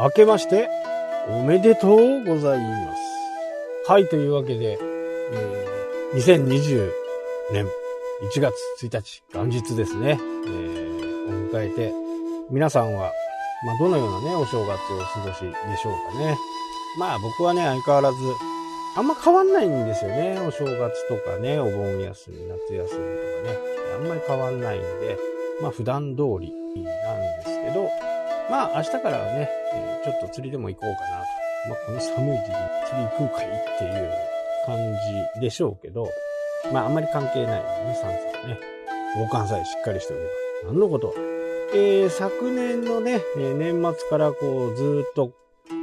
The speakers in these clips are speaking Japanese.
明けましておめでとうございます。はい、というわけで、え、2020年1月1日、元日ですね、えー、を迎えて、皆さんは、まあ、どのようなね、お正月をお過ごしでしょうかね。まあ僕はね、相変わらず、あんま変わんないんですよね。お正月とかね、お盆休み、夏休みとかね。あんまり変わんないんで、まあ普段通りなんですけど、まあ明日からはね、えー、ちょっと釣りでも行こうかなと。まあこの寒い時期釣り行くかいっていう感じでしょうけど、まああんまり関係ないね、寒さはね。防寒さえしっかりしておけば。何のこと？えー、昨年のね、え、年末からこうずっと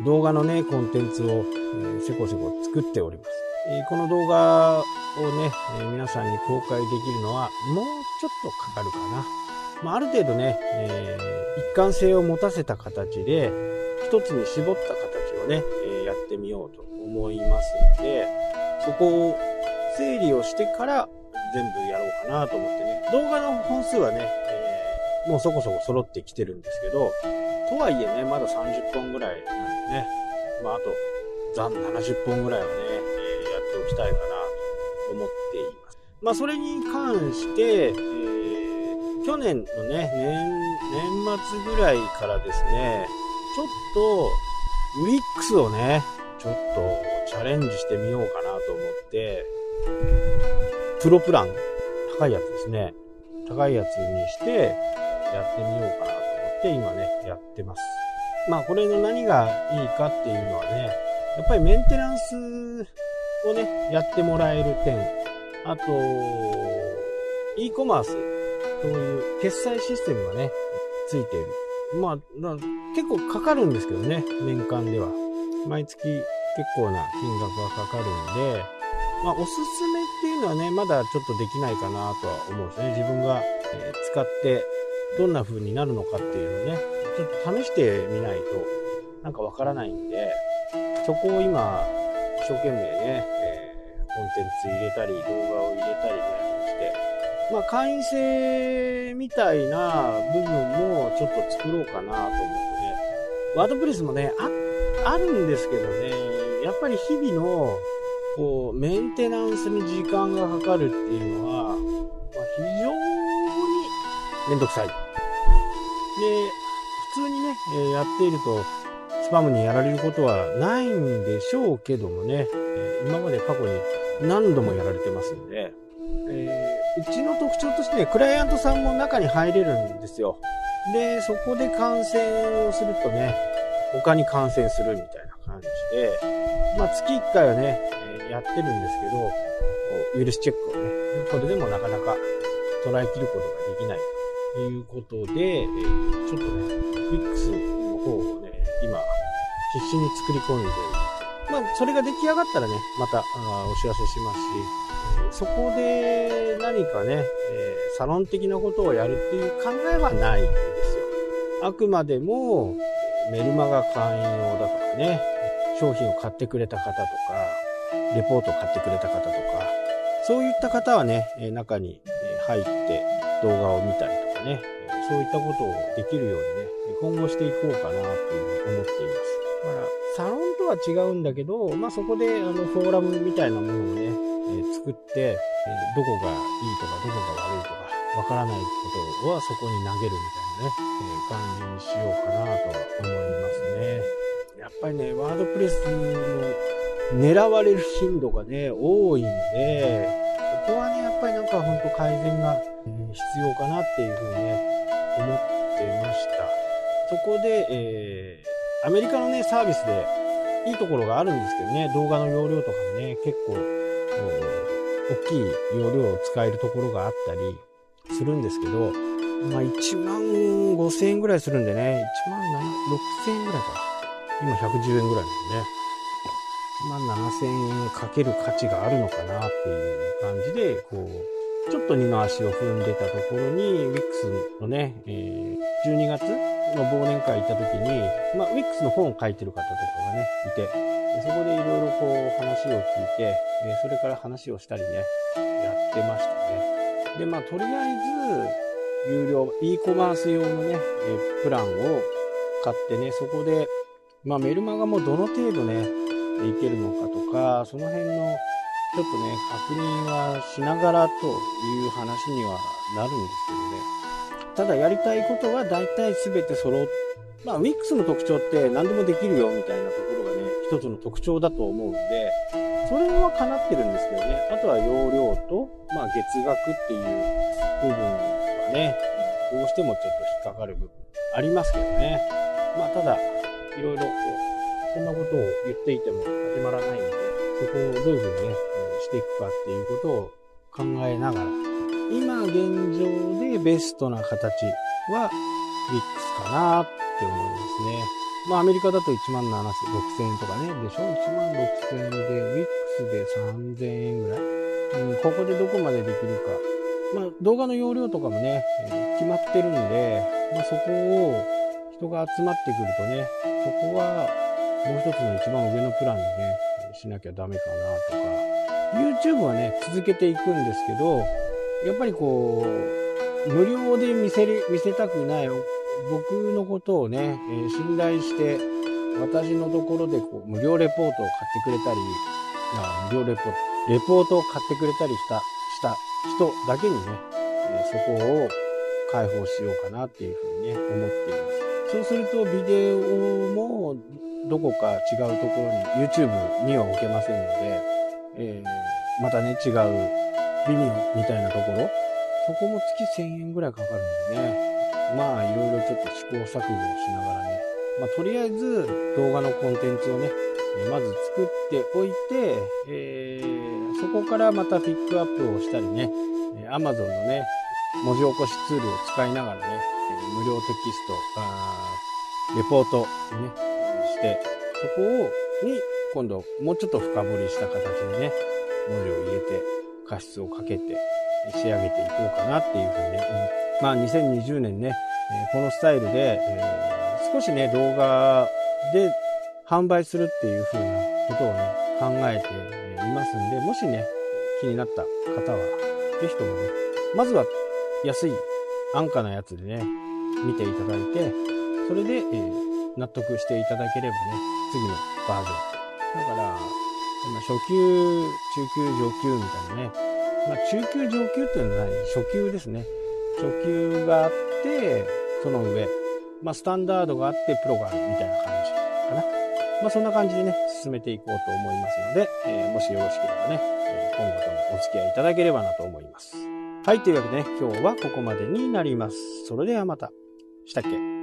動画のね、コンテンツを、えー、せこせこ作っております。えー、この動画をね、え、皆さんに公開できるのはもうちょっとかかるかな。まあ、ある程度ね、えー、一貫性を持たせた形で、一つに絞った形をね、えー、やってみようと思いますんで、そこを整理をしてから全部やろうかなと思ってね。動画の本数はね、えー、もうそこそこ揃ってきてるんですけど、とはいえね、まだ30本ぐらいなんでね、まああと、残70本ぐらいはね、えー、やっておきたいかなと思っています。まあそれに関して、えー、去年のね、年、年末ぐらいからですね、ちょっと、ウィックスをね、ちょっとチャレンジしてみようかなと思って、プロプラン、高いやつですね。高いやつにして、やってみようかなと思って今ね、やってます。まあこれの何がいいかっていうのはね、やっぱりメンテナンスをね、やってもらえる点、あと、e コマース、そういう決済システムがね、ついている。まあ、結構かかるんですけどね、年間では。毎月結構な金額がかかるんで、まあ、おすすめっていうのはね、まだちょっとできないかなとは思うんですね。自分が、え使ってどんな風になるのかっていうのをね、ちょっと試してみないとなんかわからないんで、そこを今、一生懸命ね、えー、コンテンツ入れたり、動画を入れたりね、まあ会員制みたいな部分もちょっと作ろうかなと思ってね、ワードプレスもね、あ、あるんですけどね、やっぱり日々のこう、メンテナンスに時間がかかるっていうのは、まあ、非常にめんどくさい。で、普通にね、え、やっていると、スパムにやられることはないんでしょうけどもね、え、今まで過去に何度もやられてますんで、えー、うちの特徴としてね、クライアントさんも中に入れるんですよ。で、そこで感染をするとね、他に感染するみたいな感じで、まあ月1回はね、え、やってるんですけど、ウイルスチェックをね、それでもなかなか捉えきることができないということで、え、ちょっとね、Wix の方をね、今、必死に作り込んでいる。まあ、それが出来上がったらね、またあお知らせしますし、そこで何かね、えー、サロン的なことをやるっていう考えはないんですよ。あくまでも、メルマガ会員用だとかね、商品を買ってくれた方とか、レポートを買ってくれた方とか、そういった方はね、中に入って動画を見たりとかね、そういったことをできるようにね、今後していこうかなというふうに思っています。だから、サロンとは違うんだけど、まあ、そこで、あの、フォーラムみたいなものをね、えー、作って、えー、どこがいいとか、どこが悪いとか、わからないことはそこに投げるみたいなね、えー、感じにしようかなとは思いますね。やっぱりね、ワードプレスの狙われる頻度がね、多いんで、ここはね、やっぱりなんか本当改善が必要かなっていうふうにね、思ってました。そこで、えー、アメリカのね、サービスでいいところがあるんですけどね、動画の容量とかもね、結構、大きい容量を使えるところがあったりするんですけど、まあ1万5千円ぐらいするんでね、1万6千円ぐらいか。今110円ぐらいなんでね。1万7千円かける価値があるのかなっていう感じで、こう、ちょっと二の足を踏んでたところに、ウィックスのね、えー、12月の忘年会行った時に、まあ、ウィックスの本を書いてる方とかがね、いて、そこでいろいろこう話を聞いて、えそれから話をしたりね、やってましたね。で、まあ、とりあえず、有料、e コマース用のね、えプランを買ってね、そこでまあメルマガもどの程度ね、いけるのかとか、その辺のちょっとね、確認はしながらという話にはなるんですけどね。ただやりたいことは大体全て揃っまあ Wix の特徴って何でもできるよみたいなところがね、一つの特徴だと思うんで、それは叶ってるんですけどね。あとは容量と、まあ月額っていう部分はね、どうしてもちょっと引っかかる部分ありますけどね。まあただ、いろいろこう、そんなことを言っていても始まらないので、そこをどういうふうにね、していくかっていうことを考えながら、今現状でベストな形は Wix かなって思いますね。まあアメリカだと1万7 6000円とかね、でしょ ?1 万6000円で Wix で3000円ぐらい。うん、ここでどこまでできるか。まあ動画の容量とかもね、え決まってるんで、まあそこを人が集まってくるとね、そこはもう一つの一番上のプランでね、しなきゃダメかなとか。YouTube はね、続けていくんですけど、やっぱりこう、無料で見せ見せたくない僕のことをね、えー、信頼して、私のところでこう無料レポートを買ってくれたり、あ無料レポート、レポートを買ってくれたりした、した人だけにね、えー、そこを開放しようかなっていうふうにね、思っています。そうするとビデオもどこか違うところに、YouTube には置けませんので、えー、またね、違うビミみたいなところ、そこも月1000円ぐらいかかるんでね、まあいろいろちょっと試行錯誤しながらね、まあとりあえず動画のコンテンツをね、まず作っておいて、えー、そこからまたピックアップをしたりね、え Amazon のね、文字起こしツールを使いながらね、無料テキスト、あレポートにね、して、そこを、に、今度もうちょっと深掘りした形でね、文字を入れて、加湿をかけて、仕上げていこうかなっていうふうにね、うんまあ2020年ね、えこのスタイルで、えー、少しね、動画で販売するっていう風なことをね、考えていますんで、もしね、気になった方は、ぜひともね、まずは安い安価なやつでね、見ていただいて、それで、えー、納得していただければね、次のバージョン。だから、今初級、中級、上級みたいなね、まあ中級、上級っていうのは初級ですね。初級があって、その上、まあ、スタンダードがあって、プロがあるみたいな感じかな。まあ、そんな感じでね、進めていこうと思いますので、えー、もしよろしければね、えー、今後ともお付き合いいただければなと思います。はい、というわけでね、今日はここまでになります。それではまた。したっけ？